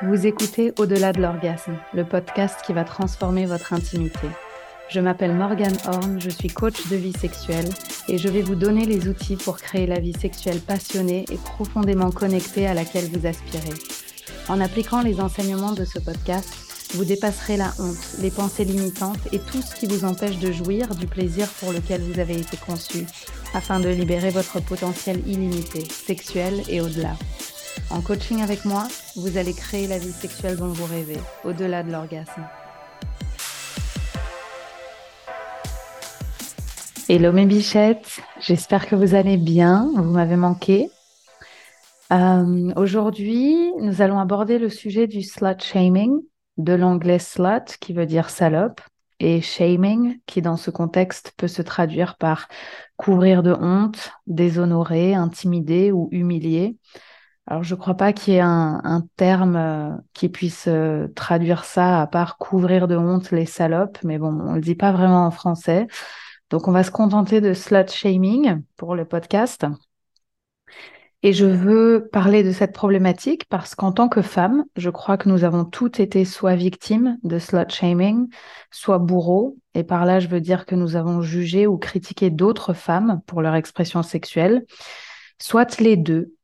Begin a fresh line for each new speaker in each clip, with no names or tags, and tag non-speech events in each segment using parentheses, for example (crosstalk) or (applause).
Vous écoutez Au-delà de l'orgasme, le podcast qui va transformer votre intimité. Je m'appelle Morgane Horn, je suis coach de vie sexuelle et je vais vous donner les outils pour créer la vie sexuelle passionnée et profondément connectée à laquelle vous aspirez. En appliquant les enseignements de ce podcast, vous dépasserez la honte, les pensées limitantes et tout ce qui vous empêche de jouir du plaisir pour lequel vous avez été conçu, afin de libérer votre potentiel illimité, sexuel et au-delà. En coaching avec moi, vous allez créer la vie sexuelle dont vous rêvez, au-delà de l'orgasme. Hello mes bichettes, j'espère que vous allez bien, vous m'avez manqué. Euh, aujourd'hui, nous allons aborder le sujet du slut shaming, de l'anglais slut qui veut dire salope, et shaming qui dans ce contexte peut se traduire par couvrir de honte, déshonorer, intimider ou humilier. Alors je ne crois pas qu'il y ait un, terme euh, qui puisse euh, traduire ça à part couvrir de honte les salopes, mais bon, on ne le dit pas vraiment en français. Donc, on va se contenter de slut shaming pour le podcast. Et je veux parler de cette problématique parce qu'en tant que femme, je crois que nous avons toutes été soit victimes de slut shaming, soit bourreaux. Et par là, je veux dire que nous avons jugé ou critiqué d'autres femmes pour leur expression sexuelle, soit les deux.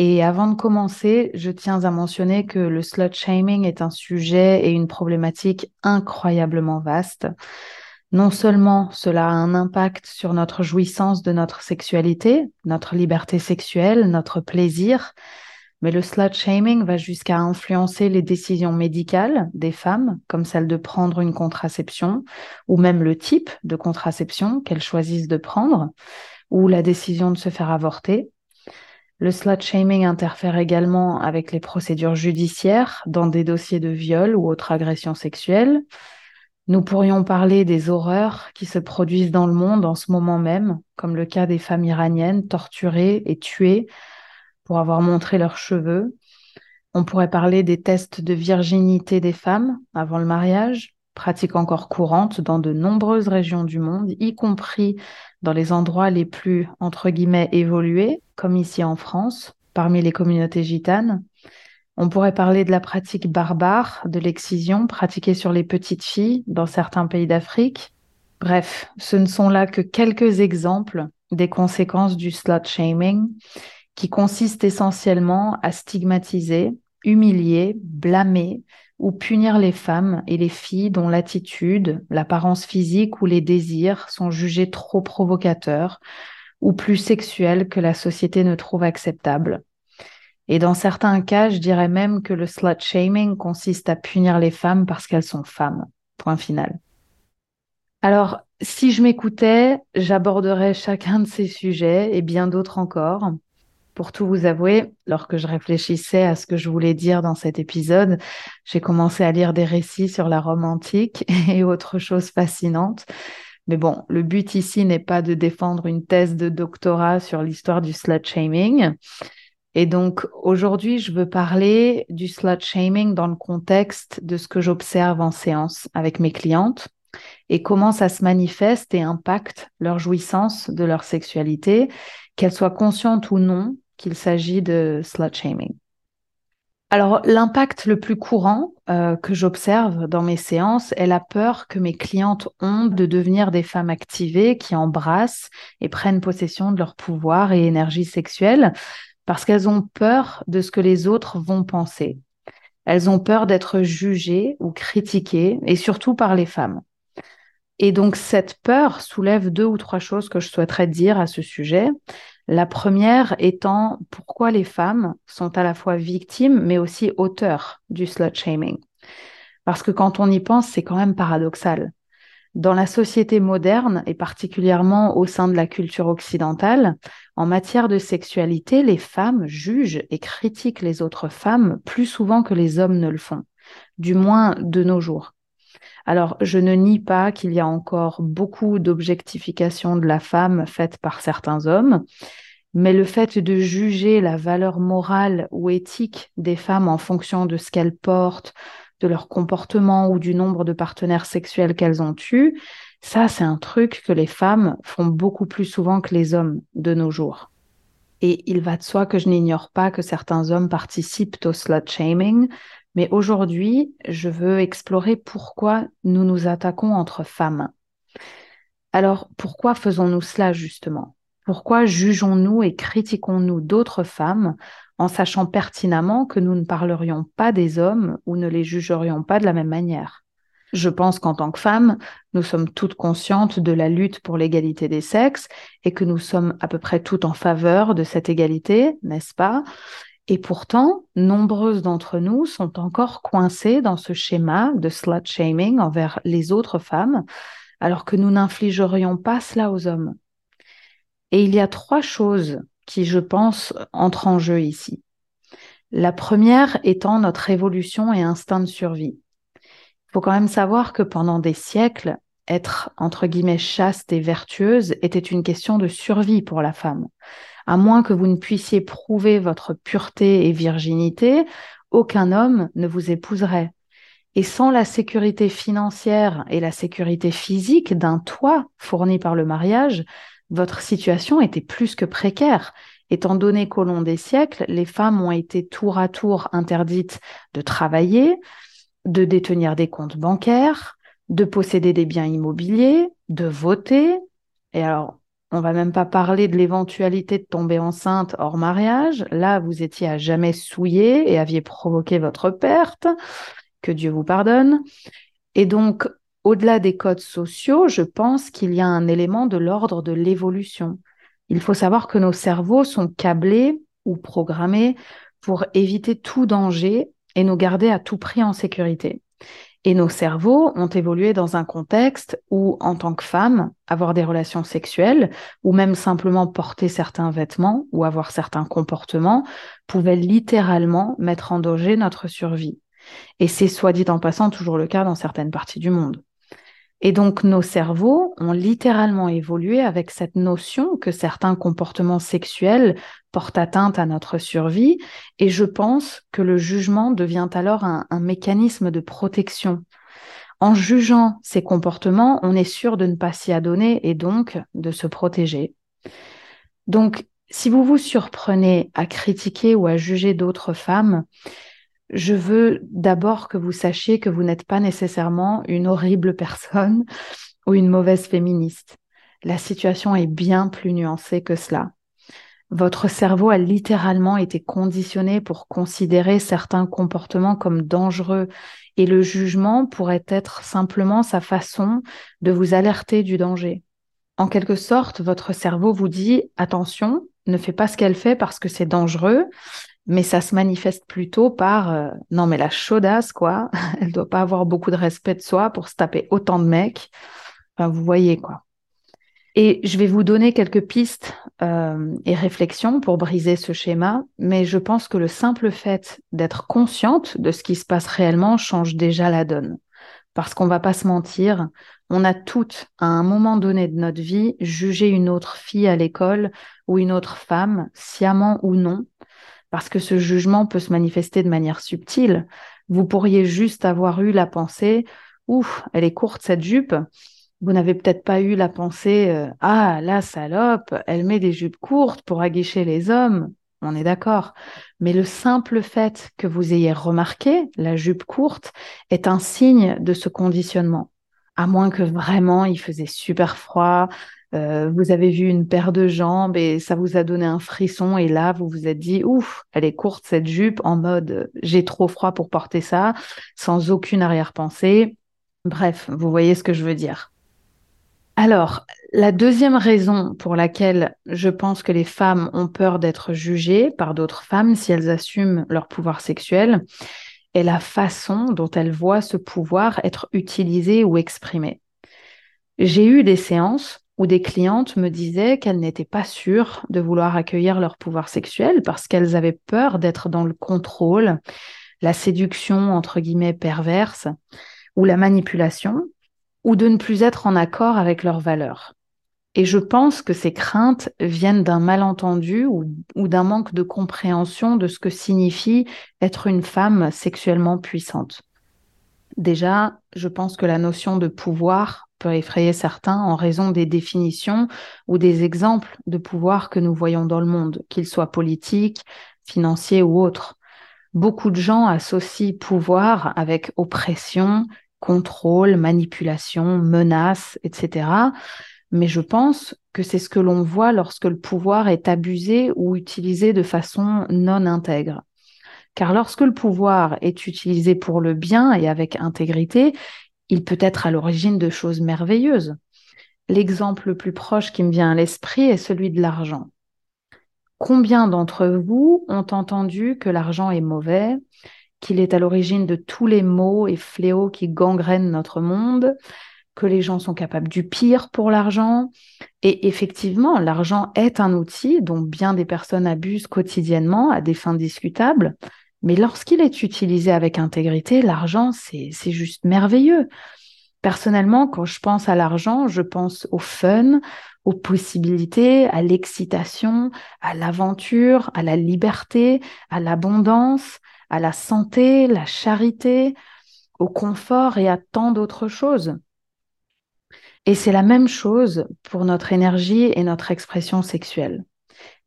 Et avant de commencer, je tiens à mentionner que le slut shaming est un sujet et une problématique incroyablement vaste. Non seulement cela a un impact sur notre jouissance de notre sexualité, notre liberté sexuelle, notre plaisir, mais le slut shaming va jusqu'à influencer les décisions médicales des femmes, comme celle de prendre une contraception, ou même le type de contraception qu'elles choisissent de prendre, ou la décision de se faire avorter. Le slut shaming interfère également avec les procédures judiciaires dans des dossiers de viol ou autres agressions sexuelles. Nous pourrions parler des horreurs qui se produisent dans le monde en ce moment même, comme le cas des femmes iraniennes torturées et tuées pour avoir montré leurs cheveux. On pourrait parler des tests de virginité des femmes avant le mariage, pratique encore courante dans de nombreuses régions du monde, y compris dans les endroits les plus, entre guillemets, évolués, comme ici en France, parmi les communautés gitanes. On pourrait parler de la pratique barbare de l'excision pratiquée sur les petites filles dans certains pays d'Afrique. Bref, ce ne sont là que quelques exemples des conséquences du slut shaming qui consistent essentiellement à stigmatiser, humilier, blâmer ou punir les femmes et les filles dont l'attitude, l'apparence physique ou les désirs sont jugés trop provocateurs ou plus sexuels que la société ne trouve acceptables. Et dans certains cas, je dirais même que le slut shaming consiste à punir les femmes parce qu'elles sont femmes. Point final. Alors, si je m'écoutais, j'aborderais chacun de ces sujets et bien d'autres encore. Pour tout vous avouer, lorsque je réfléchissais à ce que je voulais dire dans cet épisode, j'ai commencé à lire des récits sur la Rome antique (laughs) et autres choses fascinantes. Mais bon, le but ici n'est pas de défendre une thèse de doctorat sur l'histoire du slut shaming, et donc aujourd'hui, je veux parler du slut shaming dans le contexte de ce que j'observe en séance avec mes clientes et comment ça se manifeste et impacte leur jouissance de leur sexualité, qu'elles soient conscientes ou non qu'il s'agit de slut shaming. Alors, l'impact le plus courant euh, que j'observe dans mes séances est la peur que mes clientes ont de devenir des femmes activées qui embrassent et prennent possession de leur pouvoir et énergie sexuelle, parce qu'elles ont peur de ce que les autres vont penser. Elles ont peur d'être jugées ou critiquées, et surtout par les femmes. Et donc cette peur soulève deux ou trois choses que je souhaiterais dire à ce sujet. La première étant pourquoi les femmes sont à la fois victimes mais aussi auteurs du slut shaming. Parce que quand on y pense, c'est quand même paradoxal. Dans la société moderne, et particulièrement au sein de la culture occidentale, en matière de sexualité, les femmes jugent et critiquent les autres femmes plus souvent que les hommes ne le font, du moins de nos jours. Alors, je ne nie pas qu'il y a encore beaucoup d'objectification de la femme faite par certains hommes, mais le fait de juger la valeur morale ou éthique des femmes en fonction de ce qu'elles portent, de leur comportement ou du nombre de partenaires sexuels qu'elles ont eus, ça, c'est un truc que les femmes font beaucoup plus souvent que les hommes de nos jours. Et il va de soi que je n'ignore pas que certains hommes participent au slut shaming, mais aujourd'hui, je veux explorer pourquoi nous nous attaquons entre femmes. Alors, pourquoi faisons-nous cela justement? Pourquoi jugeons-nous et critiquons-nous d'autres femmes en sachant pertinemment que nous ne parlerions pas des hommes ou ne les jugerions pas de la même manière? Je pense qu'en tant que femmes, nous sommes toutes conscientes de la lutte pour l'égalité des sexes et que nous sommes à peu près toutes en faveur de cette égalité, n'est-ce pas? Et pourtant, nombreuses d'entre nous sont encore coincées dans ce schéma de slut shaming envers les autres femmes, alors que nous n'infligerions pas cela aux hommes. Et il y a trois choses qui, je pense, entrent en jeu ici. La première étant notre évolution et instinct de survie. Il faut quand même savoir que pendant des siècles, être entre guillemets chaste et vertueuse était une question de survie pour la femme. À moins que vous ne puissiez prouver votre pureté et virginité, aucun homme ne vous épouserait. Et sans la sécurité financière et la sécurité physique d'un toit fourni par le mariage, votre situation était plus que précaire, étant donné qu'au long des siècles, les femmes ont été tour à tour interdites de travailler, de détenir des comptes bancaires, de posséder des biens immobiliers, de voter. Et alors, on va même pas parler de l'éventualité de tomber enceinte hors mariage. Là, vous étiez à jamais souillé et aviez provoqué votre perte. Que Dieu vous pardonne. Et donc, au-delà des codes sociaux, je pense qu'il y a un élément de l'ordre de l'évolution. Il faut savoir que nos cerveaux sont câblés ou programmés pour éviter tout danger et nous garder à tout prix en sécurité. Et nos cerveaux ont évolué dans un contexte où, en tant que femme, avoir des relations sexuelles ou même simplement porter certains vêtements ou avoir certains comportements pouvait littéralement mettre en danger notre survie. Et c'est soit dit en passant toujours le cas dans certaines parties du monde. Et donc nos cerveaux ont littéralement évolué avec cette notion que certains comportements sexuels portent atteinte à notre survie, et je pense que le jugement devient alors un, mécanisme de protection. En jugeant ces comportements, on est sûr de ne pas s'y adonner et donc de se protéger. Donc, si vous vous surprenez à critiquer ou à juger d'autres femmes, je veux d'abord que vous sachiez que vous n'êtes pas nécessairement une horrible personne (laughs) ou une mauvaise féministe. La situation est bien plus nuancée que cela. Votre cerveau a littéralement été conditionné pour considérer certains comportements comme dangereux et le jugement pourrait être simplement sa façon de vous alerter du danger. En quelque sorte, votre cerveau vous dit attention, ne fais pas ce qu'elle fait parce que c'est dangereux mais ça se manifeste plutôt par euh, non mais la chaudasse quoi, (laughs) elle doit pas avoir beaucoup de respect de soi pour se taper autant de mecs. Enfin, vous voyez quoi. Et je vais vous donner quelques pistes euh, et réflexions pour briser ce schéma, mais je pense que le simple fait d'être consciente de ce qui se passe réellement change déjà la donne. Parce qu'on va pas se mentir, on a toutes, à un moment donné de notre vie, jugé une autre fille à l'école ou une autre femme, sciemment ou non, parce que ce jugement peut se manifester de manière subtile. Vous pourriez juste avoir eu la pensée, ouf, elle est courte cette jupe. Vous n'avez peut-être pas eu la pensée, euh, ah, la salope, elle met des jupes courtes pour aguicher les hommes. On est d'accord. Mais le simple fait que vous ayez remarqué la jupe courte est un signe de ce conditionnement. À moins que vraiment il faisait super froid, euh, vous avez vu une paire de jambes et ça vous a donné un frisson et là vous vous êtes dit ouf elle est courte cette jupe en mode j'ai trop froid pour porter ça sans aucune arrière-pensée. Bref vous voyez ce que je veux dire. Alors la deuxième raison pour laquelle je pense que les femmes ont peur d'être jugées par d'autres femmes si elles assument leur pouvoir sexuel est la façon dont elles voient ce pouvoir être utilisé ou exprimé. J'ai eu des séances où des clientes me disaient qu'elles n'étaient pas sûres de vouloir accueillir leur pouvoir sexuel parce qu'elles avaient peur d'être dans le contrôle, la séduction entre guillemets perverse ou la manipulation, ou de ne plus être en accord avec leurs valeurs. Et je pense que ces craintes viennent d'un malentendu ou, ou d'un manque de compréhension de ce que signifie être une femme sexuellement puissante. Déjà, je pense que la notion de pouvoir peut effrayer certains en raison des définitions ou des exemples de pouvoir que nous voyons dans le monde, qu'ils soient politiques, financiers ou autres. Beaucoup de gens associent pouvoir avec oppression, contrôle, manipulation, menace, etc. Mais je pense que c'est ce que l'on voit lorsque le pouvoir est abusé ou utilisé de façon non intègre. Car lorsque le pouvoir est utilisé pour le bien et avec intégrité, il peut être à l'origine de choses merveilleuses. L'exemple le plus proche qui me vient à l'esprit est celui de l'argent. Combien d'entre vous ont entendu que l'argent est mauvais, qu'il est à l'origine de tous les maux et fléaux qui gangrènent notre monde, que les gens sont capables du pire pour l'argent? Et effectivement, l'argent est un outil dont bien des personnes abusent quotidiennement à des fins discutables. Mais lorsqu'il est utilisé avec intégrité, l'argent, c'est juste merveilleux. Personnellement, quand je pense à l'argent, je pense au fun, aux possibilités, à l'excitation, à l'aventure, à la liberté, à l'abondance, à la santé, la charité, au confort et à tant d'autres choses. Et c'est la même chose pour notre énergie et notre expression sexuelle.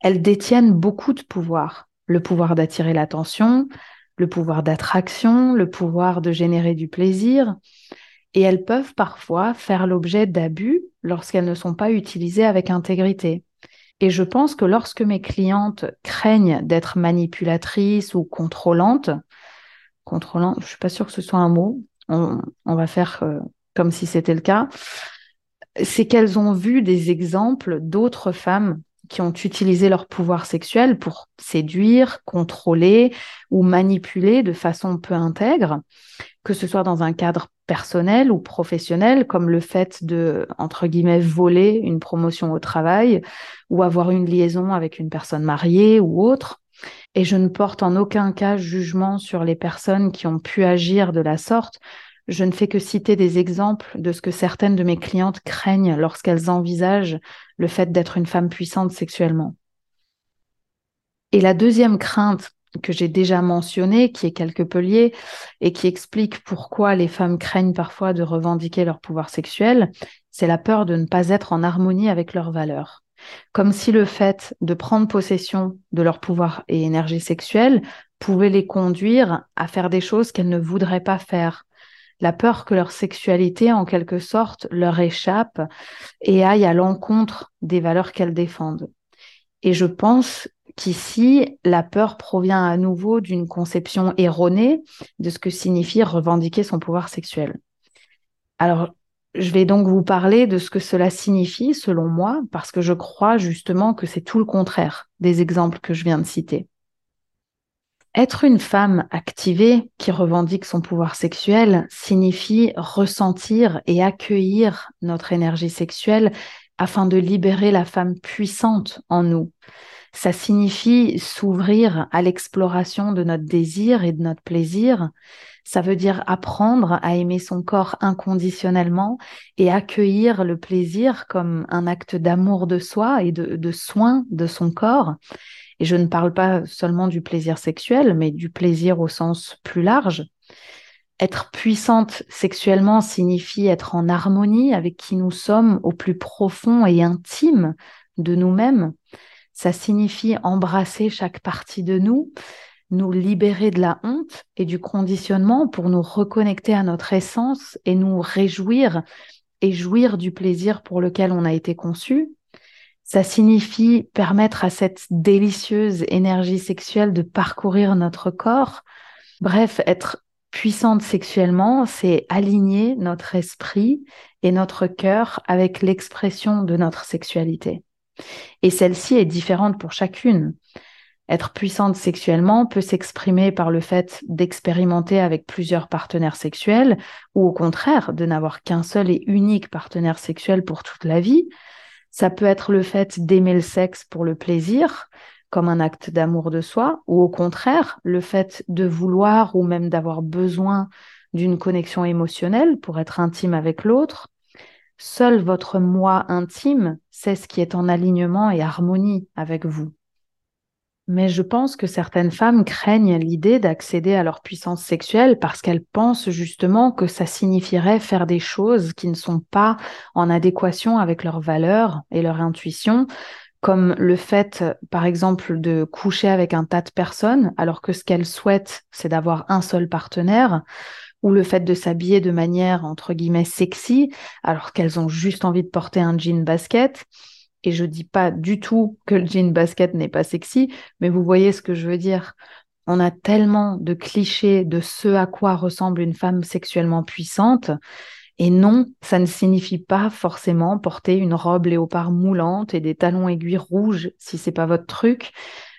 Elles détiennent beaucoup de pouvoir. Le pouvoir d'attirer l'attention, le pouvoir d'attraction, le pouvoir de générer du plaisir, et elles peuvent parfois faire l'objet d'abus lorsqu'elles ne sont pas utilisées avec intégrité. Et je pense que lorsque mes clientes craignent d'être manipulatrices ou contrôlantes, contrôlantes, je suis pas sûre que ce soit un mot, on, va faire euh, comme si c'était le cas, c'est qu'elles ont vu des exemples d'autres femmes qui ont utilisé leur pouvoir sexuel pour séduire, contrôler ou manipuler de façon peu intègre, que ce soit dans un cadre personnel ou professionnel, comme le fait de, entre guillemets, voler une promotion au travail ou avoir une liaison avec une personne mariée ou autre. Et je ne porte en aucun cas jugement sur les personnes qui ont pu agir de la sorte. Je ne fais que citer des exemples de ce que certaines de mes clientes craignent lorsqu'elles envisagent le fait d'être une femme puissante sexuellement. Et la deuxième crainte que j'ai déjà mentionnée, qui est quelque peu liée et qui explique pourquoi les femmes craignent parfois de revendiquer leur pouvoir sexuel, c'est la peur de ne pas être en harmonie avec leurs valeurs. Comme si le fait de prendre possession de leur pouvoir et énergie sexuelle pouvait les conduire à faire des choses qu'elles ne voudraient pas faire, la peur que leur sexualité, en quelque sorte, leur échappe et aille à l'encontre des valeurs qu'elles défendent. Et je pense qu'ici, la peur provient à nouveau d'une conception erronée de ce que signifie revendiquer son pouvoir sexuel. Alors, je vais donc vous parler de ce que cela signifie selon moi, parce que je crois justement que c'est tout le contraire des exemples que je viens de citer. Être une femme activée qui revendique son pouvoir sexuel signifie ressentir et accueillir notre énergie sexuelle afin de libérer la femme puissante en nous. Ça signifie s'ouvrir à l'exploration de notre désir et de notre plaisir. Ça veut dire apprendre à aimer son corps inconditionnellement et accueillir le plaisir comme un acte d'amour de soi et de, soin de son corps. Et je ne parle pas seulement du plaisir sexuel, mais du plaisir au sens plus large. Être puissante sexuellement signifie être en harmonie avec qui nous sommes au plus profond et intime de nous-mêmes. Ça signifie embrasser chaque partie de nous, nous libérer de la honte et du conditionnement pour nous reconnecter à notre essence et nous réjouir et jouir du plaisir pour lequel on a été conçu. Ça signifie permettre à cette délicieuse énergie sexuelle de parcourir notre corps. Bref, être puissante sexuellement, c'est aligner notre esprit et notre cœur avec l'expression de notre sexualité. Et celle-ci est différente pour chacune. Être puissante sexuellement peut s'exprimer par le fait d'expérimenter avec plusieurs partenaires sexuels ou au contraire de n'avoir qu'un seul et unique partenaire sexuel pour toute la vie. Ça peut être le fait d'aimer le sexe pour le plaisir, comme un acte d'amour de soi, ou au contraire, le fait de vouloir ou même d'avoir besoin d'une connexion émotionnelle pour être intime avec l'autre. Seul votre moi intime sait ce qui est en alignement et harmonie avec vous. Mais je pense que certaines femmes craignent l'idée d'accéder à leur puissance sexuelle parce qu'elles pensent justement que ça signifierait faire des choses qui ne sont pas en adéquation avec leurs valeurs et leur intuition, comme le fait, par exemple, de coucher avec un tas de personnes, alors que ce qu'elles souhaitent, c'est d'avoir un seul partenaire, ou le fait de s'habiller de manière, entre guillemets, sexy, alors qu'elles ont juste envie de porter un jean basket. Et je dis pas du tout que le jean basket n'est pas sexy, mais vous voyez ce que je veux dire. On a tellement de clichés de ce à quoi ressemble une femme sexuellement puissante. Et non, ça ne signifie pas forcément porter une robe léopard moulante et des talons aiguilles rouges si c'est pas votre truc.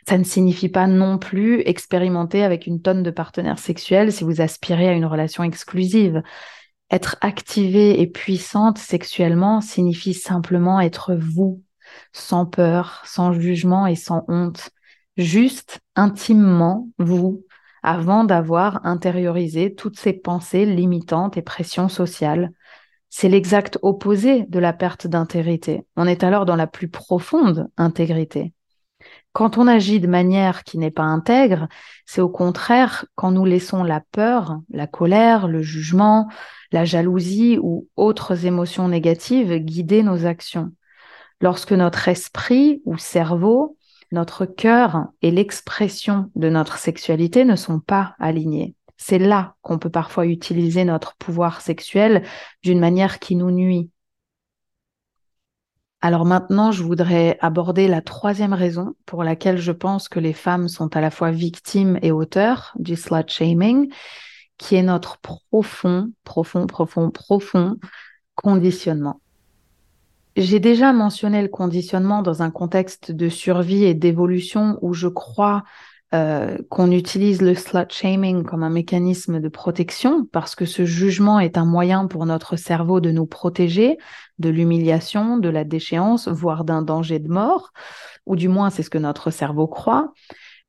Ça ne signifie pas non plus expérimenter avec une tonne de partenaires sexuels si vous aspirez à une relation exclusive. Être activée et puissante sexuellement signifie simplement être vous, sans peur, sans jugement et sans honte, juste intimement vous, avant d'avoir intériorisé toutes ces pensées limitantes et pressions sociales. C'est l'exact opposé de la perte d'intégrité. On est alors dans la plus profonde intégrité. Quand on agit de manière qui n'est pas intègre, c'est au contraire quand nous laissons la peur, la colère, le jugement, la jalousie ou autres émotions négatives guider nos actions. Lorsque notre esprit ou cerveau, notre cœur et l'expression de notre sexualité ne sont pas alignés. C'est là qu'on peut parfois utiliser notre pouvoir sexuel d'une manière qui nous nuit. Alors maintenant, je voudrais aborder la troisième raison pour laquelle je pense que les femmes sont à la fois victimes et auteurs du slut shaming, qui est notre profond, profond, profond, profond conditionnement. J'ai déjà mentionné le conditionnement dans un contexte de survie et d'évolution où je crois euh, qu'on utilise le slut shaming comme un mécanisme de protection parce que ce jugement est un moyen pour notre cerveau de nous protéger de l'humiliation, de la déchéance, voire d'un danger de mort, ou du moins c'est ce que notre cerveau croit.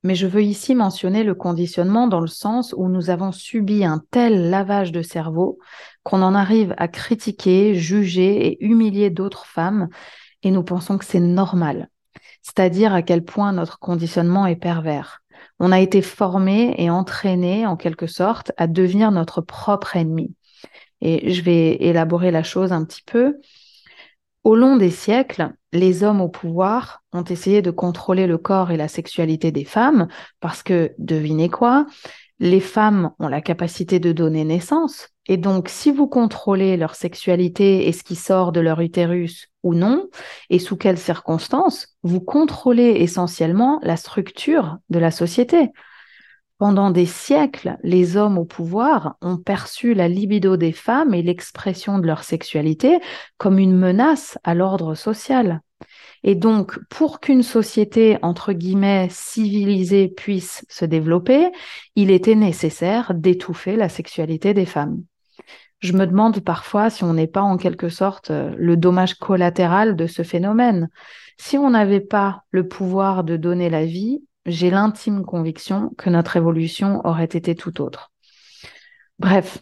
Mais je veux ici mentionner le conditionnement dans le sens où nous avons subi un tel lavage de cerveau qu'on en arrive à critiquer, juger et humilier d'autres femmes et nous pensons que c'est normal. C'est-à-dire à quel point notre conditionnement est pervers. On a été formé et entraîné en quelque sorte à devenir notre propre ennemi. Et je vais élaborer la chose un petit peu. Au long des siècles, les hommes au pouvoir ont essayé de contrôler le corps et la sexualité des femmes parce que, devinez quoi, les femmes ont la capacité de donner naissance. Et donc, si vous contrôlez leur sexualité et ce qui sort de leur utérus ou non, et sous quelles circonstances, vous contrôlez essentiellement la structure de la société. Pendant des siècles, les hommes au pouvoir ont perçu la libido des femmes et l'expression de leur sexualité comme une menace à l'ordre social. Et donc, pour qu'une société, entre guillemets, civilisée puisse se développer, il était nécessaire d'étouffer la sexualité des femmes. Je me demande parfois si on n'est pas en quelque sorte le dommage collatéral de ce phénomène. Si on n'avait pas le pouvoir de donner la vie, j'ai l'intime conviction que notre évolution aurait été tout autre. Bref,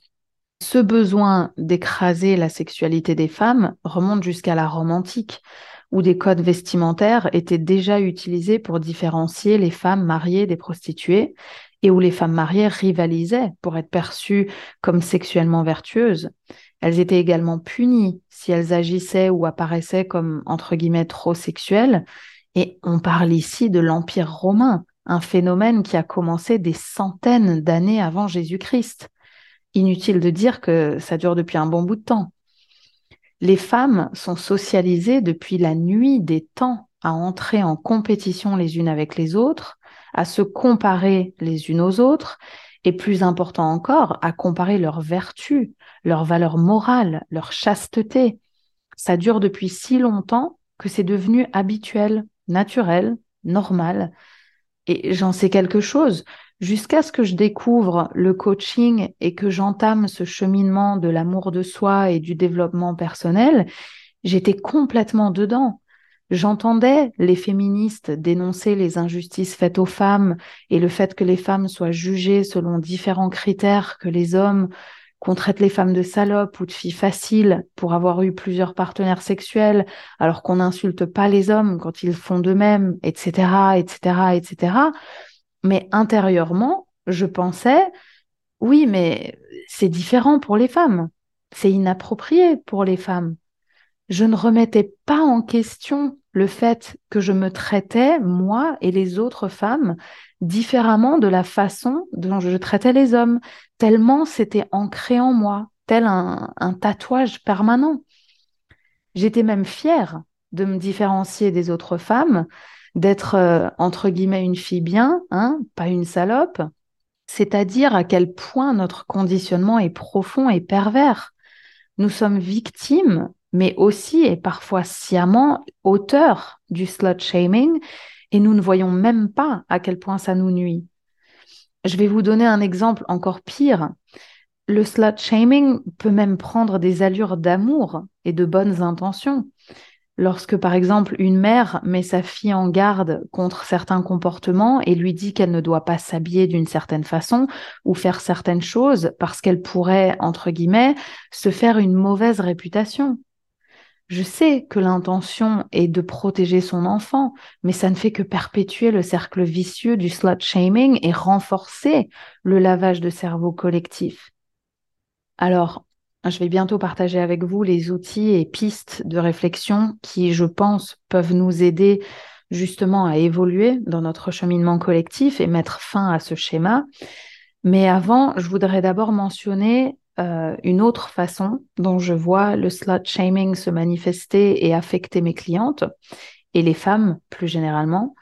ce besoin d'écraser la sexualité des femmes remonte jusqu'à la Rome antique, où des codes vestimentaires étaient déjà utilisés pour différencier les femmes mariées des prostituées, et où les femmes mariées rivalisaient pour être perçues comme sexuellement vertueuses. Elles étaient également punies si elles agissaient ou apparaissaient comme, entre guillemets, trop sexuelles, et on parle ici de l'Empire romain, un phénomène qui a commencé des centaines d'années avant Jésus-Christ. Inutile de dire que ça dure depuis un bon bout de temps. Les femmes sont socialisées depuis la nuit des temps à entrer en compétition les unes avec les autres, à se comparer les unes aux autres, et plus important encore, à comparer leurs vertus, leurs valeurs morales, leur chasteté. Ça dure depuis si longtemps que c'est devenu habituel naturel, normal. Et j'en sais quelque chose jusqu'à ce que je découvre le coaching et que j'entame ce cheminement de l'amour de soi et du développement personnel, j'étais complètement dedans. J'entendais les féministes dénoncer les injustices faites aux femmes et le fait que les femmes soient jugées selon différents critères que les hommes, qu'on traite les femmes de salopes ou de filles faciles pour avoir eu plusieurs partenaires sexuels, alors qu'on n'insulte pas les hommes quand ils font de même, etc., etc., etc. Mais intérieurement, je pensais, oui, mais c'est différent pour les femmes. C'est inapproprié pour les femmes. Je ne remettais pas en question le fait que je me traitais, moi et les autres femmes, différemment de la façon dont je traitais les hommes, tellement c'était ancré en moi, tel un, tatouage permanent. J'étais même fière de me différencier des autres femmes, d'être euh, entre guillemets une fille bien, hein, pas une salope, c'est-à-dire à quel point notre conditionnement est profond et pervers. Nous sommes victimes, mais aussi et parfois sciemment auteurs du slut shaming et nous ne voyons même pas à quel point ça nous nuit. Je vais vous donner un exemple encore pire. Le slut shaming peut même prendre des allures d'amour et de bonnes intentions. Lorsque, par exemple, une mère met sa fille en garde contre certains comportements et lui dit qu'elle ne doit pas s'habiller d'une certaine façon ou faire certaines choses parce qu'elle pourrait, entre guillemets, se faire une mauvaise réputation. Je sais que l'intention est de protéger son enfant, mais ça ne fait que perpétuer le cercle vicieux du slut shaming et renforcer le lavage de cerveau collectif. Alors, je vais bientôt partager avec vous les outils et pistes de réflexion qui, je pense, peuvent nous aider justement à évoluer dans notre cheminement collectif et mettre fin à ce schéma. Mais avant, je voudrais d'abord mentionner euh, une autre façon dont je vois le slut shaming se manifester et affecter mes clientes et les femmes plus généralement.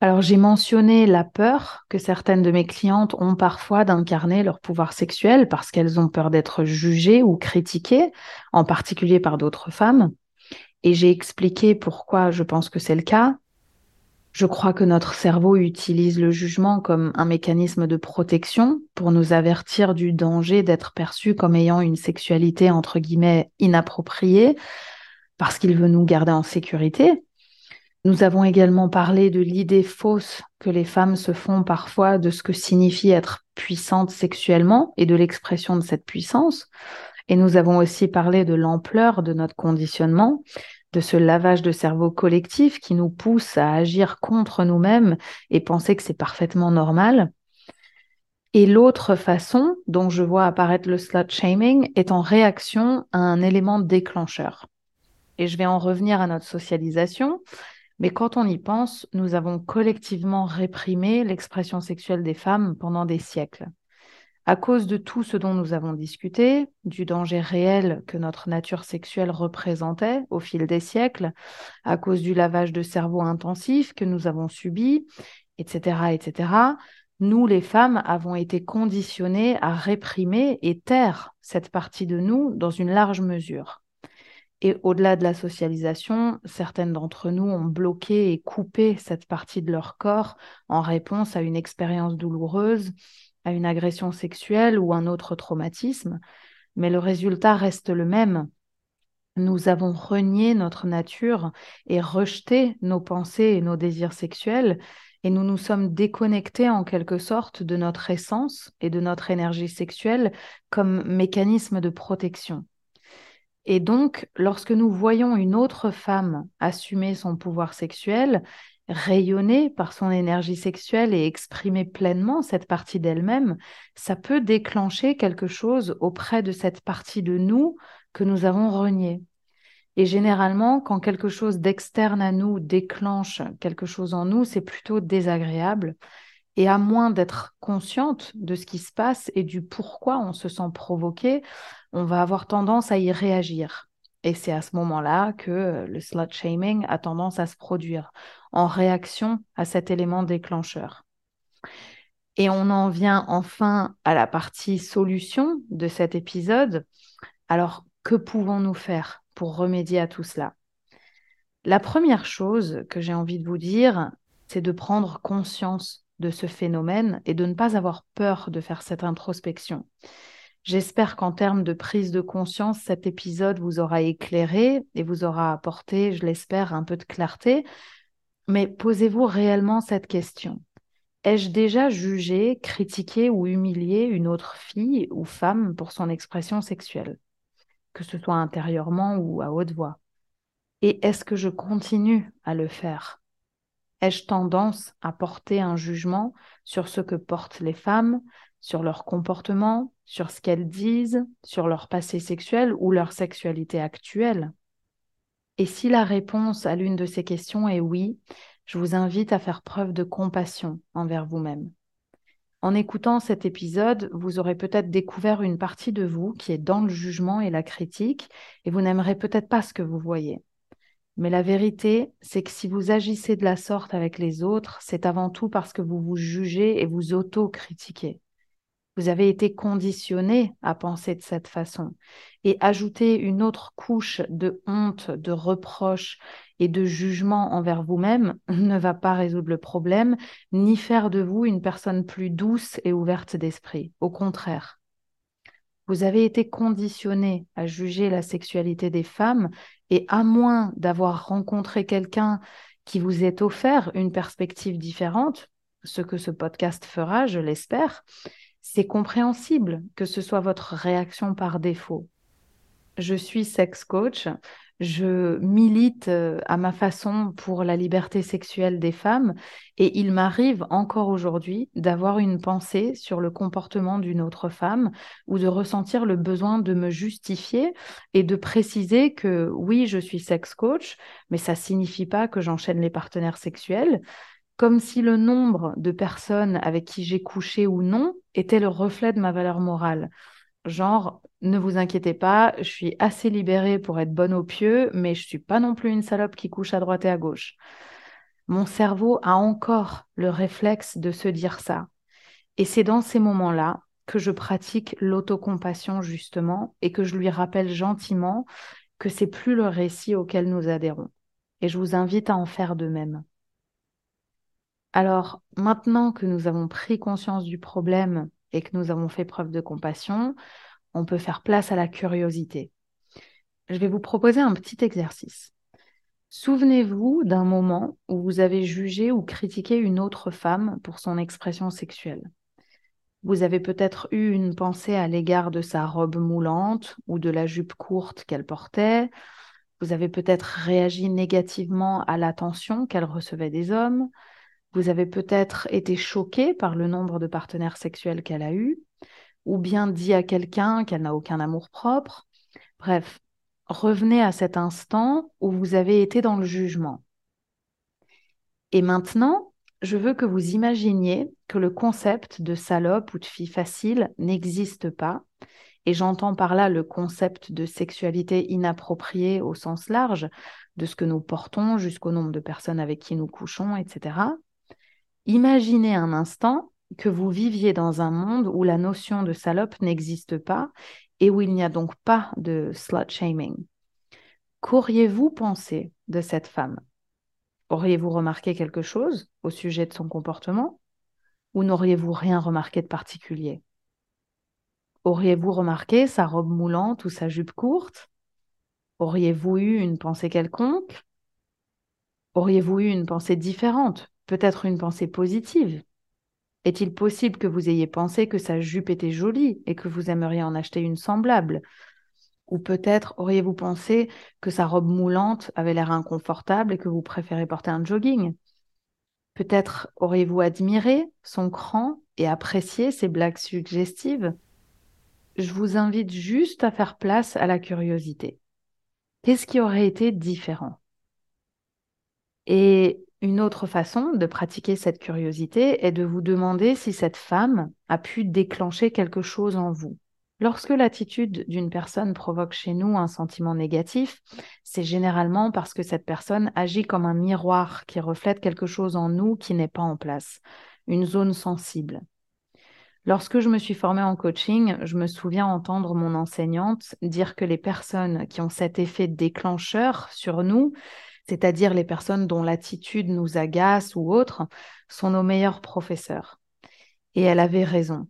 Alors j'ai mentionné la peur que certaines de mes clientes ont parfois d'incarner leur pouvoir sexuel parce qu'elles ont peur d'être jugées ou critiquées, en particulier par d'autres femmes. Et j'ai expliqué pourquoi je pense que c'est le cas, je crois que notre cerveau utilise le jugement comme un mécanisme de protection pour nous avertir du danger d'être perçu comme ayant une sexualité entre guillemets inappropriée parce qu'il veut nous garder en sécurité. Nous avons également parlé de l'idée fausse que les femmes se font parfois de ce que signifie être puissante sexuellement et de l'expression de cette puissance. Et nous avons aussi parlé de l'ampleur de notre conditionnement de ce lavage de cerveau collectif qui nous pousse à agir contre nous-mêmes et penser que c'est parfaitement normal. Et l'autre façon dont je vois apparaître le slut shaming est en réaction à un élément déclencheur. Et je vais en revenir à notre socialisation, mais quand on y pense, nous avons collectivement réprimé l'expression sexuelle des femmes pendant des siècles à cause de tout ce dont nous avons discuté, du danger réel que notre nature sexuelle représentait au fil des siècles, à cause du lavage de cerveau intensif que nous avons subi, etc., etc., nous, les femmes, avons été conditionnées à réprimer et taire cette partie de nous dans une large mesure. Et au-delà de la socialisation, certaines d'entre nous ont bloqué et coupé cette partie de leur corps en réponse à une expérience douloureuse, à une agression sexuelle ou un autre traumatisme, mais le résultat reste le même. Nous avons renié notre nature et rejeté nos pensées et nos désirs sexuels, et nous nous sommes déconnectés en quelque sorte de notre essence et de notre énergie sexuelle comme mécanisme de protection. Et donc, lorsque nous voyons une autre femme assumer son pouvoir sexuel, rayonner par son énergie sexuelle et exprimer pleinement cette partie d'elle-même, ça peut déclencher quelque chose auprès de cette partie de nous que nous avons reniée. Et généralement, quand quelque chose d'externe à nous déclenche quelque chose en nous, c'est plutôt désagréable. Et à moins d'être consciente de ce qui se passe et du pourquoi on se sent provoqué, on va avoir tendance à y réagir. Et c'est à ce moment-là que le slut shaming a tendance à se produire en réaction à cet élément déclencheur. Et on en vient enfin à la partie solution de cet épisode. Alors, que pouvons-nous faire pour remédier à tout cela? La première chose que j'ai envie de vous dire, c'est de prendre conscience de ce phénomène et de ne pas avoir peur de faire cette introspection. J'espère qu'en termes de prise de conscience, cet épisode vous aura éclairé et vous aura apporté, je l'espère, un peu de clarté. Mais posez-vous réellement cette question. Ai-je déjà jugé, critiqué ou humilié une autre fille ou femme pour son expression sexuelle, que ce soit intérieurement ou à haute voix? Et est-ce que je continue à le faire? Ai-je tendance à porter un jugement sur ce que portent les femmes, sur leur comportement, sur ce qu'elles disent, sur leur passé sexuel ou leur sexualité actuelle? Et si la réponse à l'une de ces questions est oui, je vous invite à faire preuve de compassion envers vous-même. En écoutant cet épisode, vous aurez peut-être découvert une partie de vous qui est dans le jugement et la critique, et vous n'aimerez peut-être pas ce que vous voyez. Mais la vérité, c'est que si vous agissez de la sorte avec les autres, c'est avant tout parce que vous vous jugez et vous auto-critiquez. Vous avez été conditionné à penser de cette façon. Et ajouter une autre couche de honte, de reproche et de jugement envers vous-même (laughs) ne va pas résoudre le problème, ni faire de vous une personne plus douce et ouverte d'esprit. Au contraire. Vous avez été conditionné à juger la sexualité des femmes et à moins d'avoir rencontré quelqu'un qui vous ait offert une perspective différente, ce que ce podcast fera, je l'espère, c'est compréhensible que ce soit votre réaction par défaut. Je suis sex coach, je milite euh, à ma façon pour la liberté sexuelle des femmes. Et il m'arrive encore aujourd'hui d'avoir une pensée sur le comportement d'une autre femme ou de ressentir le besoin de me justifier et de préciser que oui, je suis sex coach, mais ça signifie pas que j'enchaîne les partenaires sexuels comme si le nombre de personnes avec qui j'ai couché ou non était le reflet de ma valeur morale. Genre, ne vous inquiétez pas, je suis assez libérée pour être bonne au pieu, mais je suis pas non plus une salope qui couche à droite et à gauche. Mon cerveau a encore le réflexe de se dire ça. Et c'est dans ces moments-là que je pratique l'autocompassion justement et que je lui rappelle gentiment que c'est plus le récit auquel nous adhérons. Et je vous invite à en faire de même. Alors, maintenant que nous avons pris conscience du problème et que nous avons fait preuve de compassion, on peut faire place à la curiosité. Je vais vous proposer un petit exercice. Souvenez-vous d'un moment où vous avez jugé ou critiqué une autre femme pour son expression sexuelle. Vous avez peut-être eu une pensée à l'égard de sa robe moulante ou de la jupe courte qu'elle portait. Vous avez peut-être réagi négativement à l'attention qu'elle recevait des hommes. Vous avez peut-être été choqué par le nombre de partenaires sexuels qu'elle a eu, ou bien dit à quelqu'un qu'elle n'a aucun amour propre. Bref, revenez à cet instant où vous avez été dans le jugement. Et maintenant, je veux que vous imaginiez que le concept de salope ou de fille facile n'existe pas. Et j'entends par là le concept de sexualité inappropriée au sens large, de ce que nous portons jusqu'au nombre de personnes avec qui nous couchons, etc. Imaginez un instant que vous viviez dans un monde où la notion de salope n'existe pas et où il n'y a donc pas de slut shaming. Qu'auriez-vous pensé de cette femme? Auriez-vous remarqué quelque chose au sujet de son comportement? Ou n'auriez-vous rien remarqué de particulier? Auriez-vous remarqué sa robe moulante ou sa jupe courte? Auriez-vous eu une pensée quelconque? Auriez-vous eu une pensée différente? Peut-être une pensée positive. Est-il possible que vous ayez pensé que sa jupe était jolie et que vous aimeriez en acheter une semblable? Ou peut-être auriez-vous pensé que sa robe moulante avait l'air inconfortable et que vous préférez porter un jogging? Peut-être auriez-vous admiré son cran et apprécié ses blagues suggestives? Je vous invite juste à faire place à la curiosité. Qu'est-ce qui aurait été différent? Et une autre façon de pratiquer cette curiosité est de vous demander si cette femme a pu déclencher quelque chose en vous. Lorsque l'attitude d'une personne provoque chez nous un sentiment négatif, c'est généralement parce que cette personne agit comme un miroir qui reflète quelque chose en nous qui n'est pas en place, une zone sensible. Lorsque je me suis formée en coaching, je me souviens entendre mon enseignante dire que les personnes qui ont cet effet déclencheur sur nous, c'est-à-dire les personnes dont l'attitude nous agace ou autre, sont nos meilleurs professeurs. Et elle avait raison.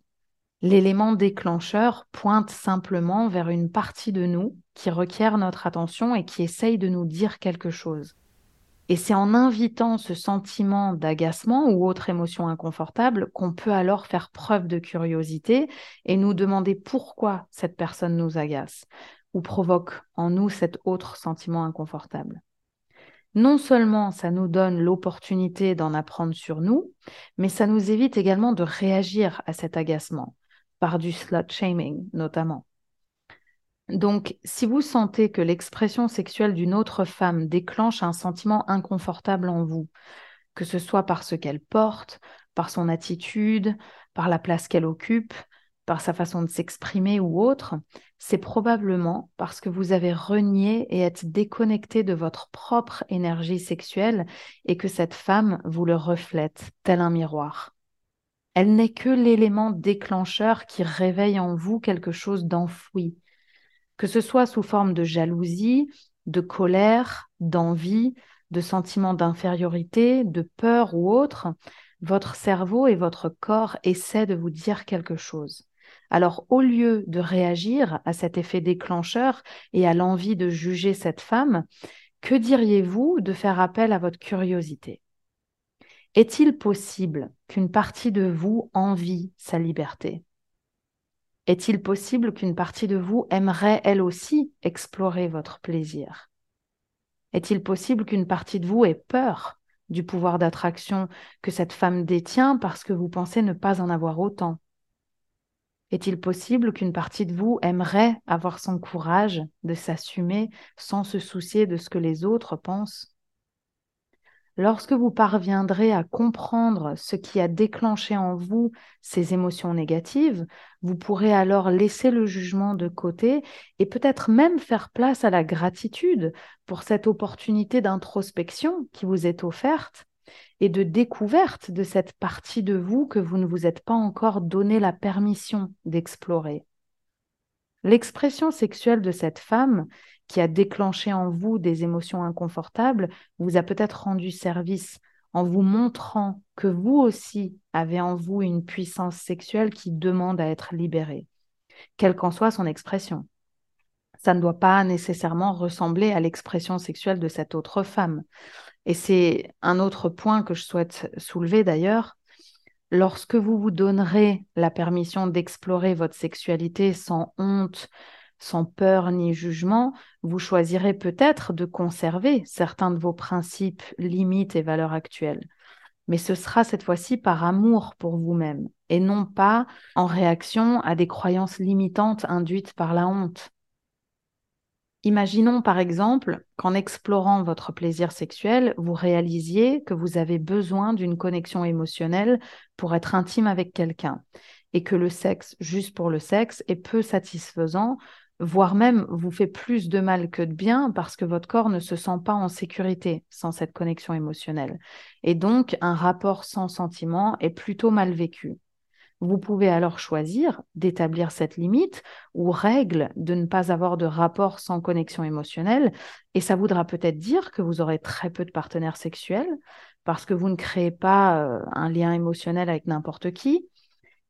L'élément déclencheur pointe simplement vers une partie de nous qui requiert notre attention et qui essaye de nous dire quelque chose. Et c'est en invitant ce sentiment d'agacement ou autre émotion inconfortable qu'on peut alors faire preuve de curiosité et nous demander pourquoi cette personne nous agace ou provoque en nous cet autre sentiment inconfortable. Non seulement ça nous donne l'opportunité d'en apprendre sur nous, mais ça nous évite également de réagir à cet agacement, par du slut shaming notamment. Donc, si vous sentez que l'expression sexuelle d'une autre femme déclenche un sentiment inconfortable en vous, que ce soit par ce qu'elle porte, par son attitude, par la place qu'elle occupe, par sa façon de s'exprimer ou autre, c'est probablement parce que vous avez renié et êtes déconnecté de votre propre énergie sexuelle et que cette femme vous le reflète tel un miroir. Elle n'est que l'élément déclencheur qui réveille en vous quelque chose d'enfoui, que ce soit sous forme de jalousie, de colère, d'envie, de sentiment d'infériorité, de peur ou autre, votre cerveau et votre corps essaient de vous dire quelque chose. Alors, au lieu de réagir à cet effet déclencheur et à l'envie de juger cette femme, que diriez-vous de faire appel à votre curiosité? Est-il possible qu'une partie de vous envie sa liberté? Est-il possible qu'une partie de vous aimerait elle aussi explorer votre plaisir? Est-il possible qu'une partie de vous ait peur du pouvoir d'attraction que cette femme détient parce que vous pensez ne pas en avoir autant? Est-il possible qu'une partie de vous aimerait avoir son courage de s'assumer sans se soucier de ce que les autres pensent? Lorsque vous parviendrez à comprendre ce qui a déclenché en vous ces émotions négatives, vous pourrez alors laisser le jugement de côté et peut-être même faire place à la gratitude pour cette opportunité d'introspection qui vous est offerte et de découverte de cette partie de vous que vous ne vous êtes pas encore donné la permission d'explorer. L'expression sexuelle de cette femme qui a déclenché en vous des émotions inconfortables vous a peut-être rendu service en vous montrant que vous aussi avez en vous une puissance sexuelle qui demande à être libérée, quelle qu'en soit son expression. Ça ne doit pas nécessairement ressembler à l'expression sexuelle de cette autre femme. Et c'est un autre point que je souhaite soulever d'ailleurs. Lorsque vous vous donnerez la permission d'explorer votre sexualité sans honte, sans peur ni jugement, vous choisirez peut-être de conserver certains de vos principes, limites et valeurs actuelles. Mais ce sera cette fois-ci par amour pour vous-même et non pas en réaction à des croyances limitantes induites par la honte. Imaginons par exemple qu'en explorant votre plaisir sexuel, vous réalisiez que vous avez besoin d'une connexion émotionnelle pour être intime avec quelqu'un et que le sexe juste pour le sexe est peu satisfaisant voire même vous fait plus de mal que de bien parce que votre corps ne se sent pas en sécurité sans cette connexion émotionnelle. Et donc, un rapport sans sentiment est plutôt mal vécu. Vous pouvez alors choisir d'établir cette limite ou règle de ne pas avoir de rapport sans connexion émotionnelle. Et ça voudra peut-être dire que vous aurez très peu de partenaires sexuels parce que vous ne créez pas euh, un lien émotionnel avec n'importe qui.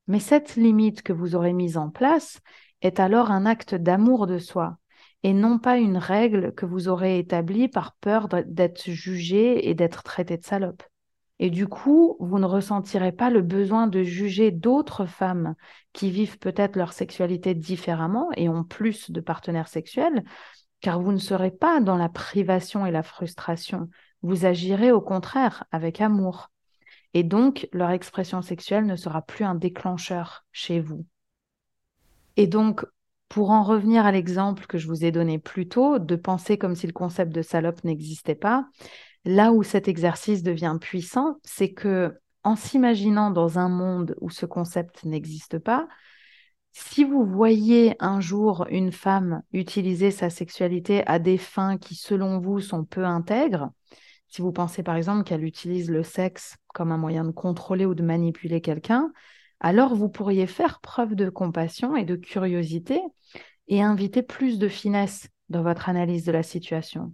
Mais cette limite que vous aurez mise en place, est alors un acte d'amour de soi et non pas une règle que vous aurez établie par peur d'être jugé et d'être traité de salope. Et du coup, vous ne ressentirez pas le besoin de juger d'autres femmes qui vivent peut-être leur sexualité différemment et ont plus de partenaires sexuels, car vous ne serez pas dans la privation et la frustration. Vous agirez au contraire avec amour. Et donc, leur expression sexuelle ne sera plus un déclencheur chez vous. Et donc, pour en revenir à l'exemple que je vous ai donné plus tôt, de penser comme si le concept de salope n'existait pas, là où cet exercice devient puissant, c'est que en s'imaginant dans un monde où ce concept n'existe pas, si vous voyez un jour une femme utiliser sa sexualité à des fins qui, selon vous, sont peu intègres, si vous pensez par exemple qu'elle utilise le sexe comme un moyen de contrôler ou de manipuler quelqu'un, alors vous pourriez faire preuve de compassion et de curiosité et inviter plus de finesse dans votre analyse de la situation.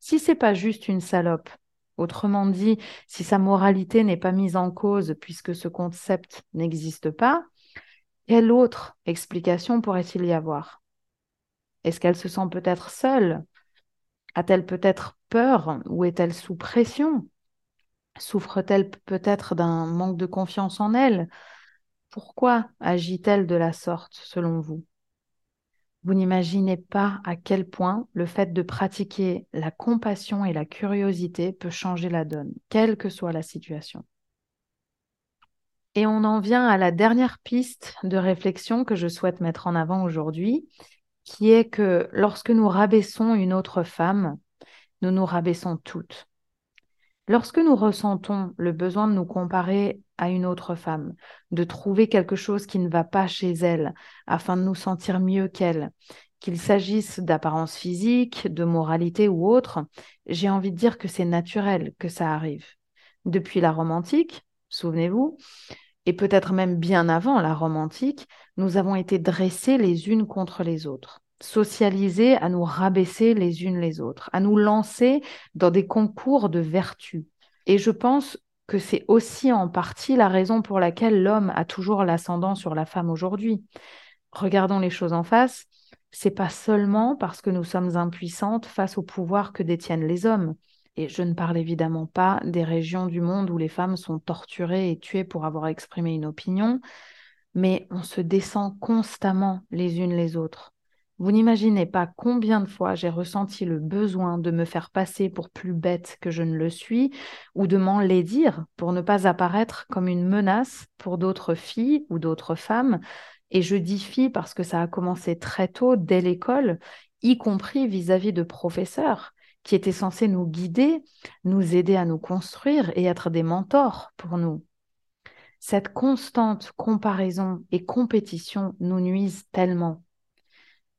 Si c'est pas juste une salope, autrement dit, si sa moralité n'est pas mise en cause puisque ce concept n'existe pas, quelle autre explication pourrait-il y avoir? Est-ce qu'elle se sent peut-être seule? A-t-elle peut-être peur ou est-elle sous pression? Souffre-t-elle peut-être d'un manque de confiance en elle? Pourquoi agit-elle de la sorte, selon vous? Vous n'imaginez pas à quel point le fait de pratiquer la compassion et la curiosité peut changer la donne, quelle que soit la situation. Et on en vient à la dernière piste de réflexion que je souhaite mettre en avant aujourd'hui, qui est que lorsque nous rabaissons une autre femme, nous nous rabaissons toutes. Lorsque nous ressentons le besoin de nous comparer à une autre femme, de trouver quelque chose qui ne va pas chez elle afin de nous sentir mieux qu'elle, qu'il s'agisse d'apparence physique, de moralité ou autre, j'ai envie de dire que c'est naturel que ça arrive. Depuis la romantique, souvenez-vous, et peut-être même bien avant la Rome antique, nous avons été dressés les unes contre les autres, socialisés à nous rabaisser les unes les autres, à nous lancer dans des concours de vertu. Et je pense que c'est aussi en partie la raison pour laquelle l'homme a toujours l'ascendant sur la femme aujourd'hui. Regardons les choses en face, c'est pas seulement parce que nous sommes impuissantes face au pouvoir que détiennent les hommes. Et je ne parle évidemment pas des régions du monde où les femmes sont torturées et tuées pour avoir exprimé une opinion, mais on se descend constamment les unes les autres. Vous n'imaginez pas combien de fois j'ai ressenti le besoin de me faire passer pour plus bête que je ne le suis, ou de m'en dire pour ne pas apparaître comme une menace pour d'autres filles ou d'autres femmes. Et je dis filles parce que ça a commencé très tôt, dès l'école, y compris vis-à-vis -vis de professeurs qui étaient censés nous guider, nous aider à nous construire et être des mentors pour nous. Cette constante comparaison et compétition nous nuisent tellement.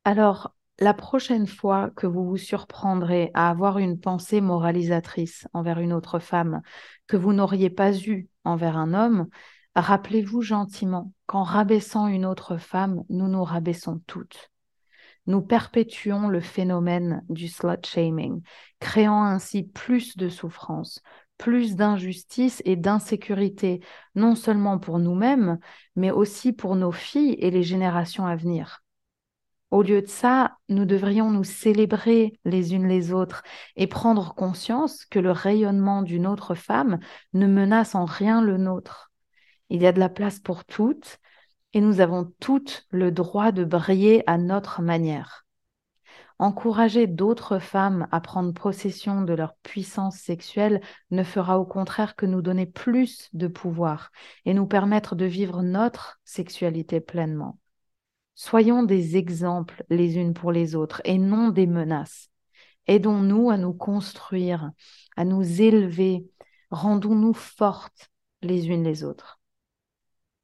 Alors, la prochaine fois que vous vous surprendrez à avoir une pensée moralisatrice envers une autre femme que vous n'auriez pas eue envers un homme, rappelez-vous gentiment qu'en rabaissant une autre femme, nous nous rabaissons toutes nous perpétuons le phénomène du slut shaming, créant ainsi plus de souffrance, plus d'injustice et d'insécurité, non seulement pour nous-mêmes, mais aussi pour nos filles et les générations à venir. Au lieu de ça, nous devrions nous célébrer les unes les autres et prendre conscience que le rayonnement d'une autre femme ne menace en rien le nôtre. Il y a de la place pour toutes et nous avons toutes le droit de briller à notre manière. Encourager d'autres femmes à prendre possession de leur puissance sexuelle ne fera au contraire que nous donner plus de pouvoir et nous permettre de vivre notre sexualité pleinement. Soyons des exemples les unes pour les autres et non des menaces. Aidons-nous à nous construire, à nous élever, rendons-nous fortes les unes les autres.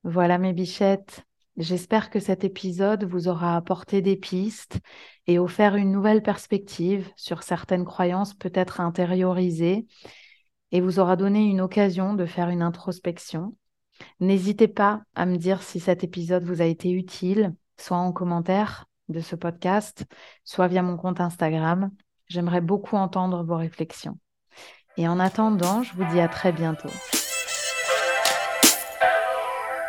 Voilà mes bichettes. J'espère que cet épisode vous aura apporté des pistes et offert une nouvelle perspective sur certaines croyances peut-être intériorisées et vous aura donné une occasion de faire une introspection. N'hésitez pas à me dire si cet épisode vous a été utile, soit en commentaire de ce podcast, soit via mon compte Instagram. J'aimerais beaucoup entendre vos réflexions. Et en attendant, je vous dis à très bientôt.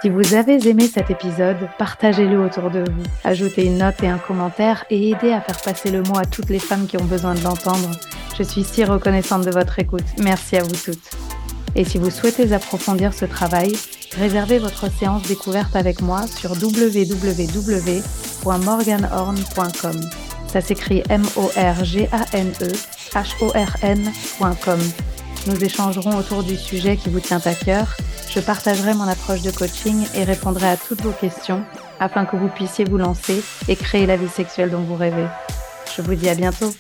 Si vous avez aimé cet épisode, partagez-le autour de vous. Ajoutez une note et un commentaire et aidez à faire passer le mot à toutes les femmes qui ont besoin de l'entendre. Je suis si reconnaissante de votre écoute. Merci à vous toutes. Et si vous souhaitez approfondir ce travail, réservez votre séance découverte avec moi sur www.morganhorn.com. Ça s'écrit M-O-R-G-A-N-E H-O-R-N.com. Nous échangerons autour du sujet qui vous tient à cœur je partagerai mon approche de coaching et répondrai à toutes vos questions afin que vous puissiez vous lancer et créer la vie sexuelle dont vous rêvez. Je vous dis à bientôt.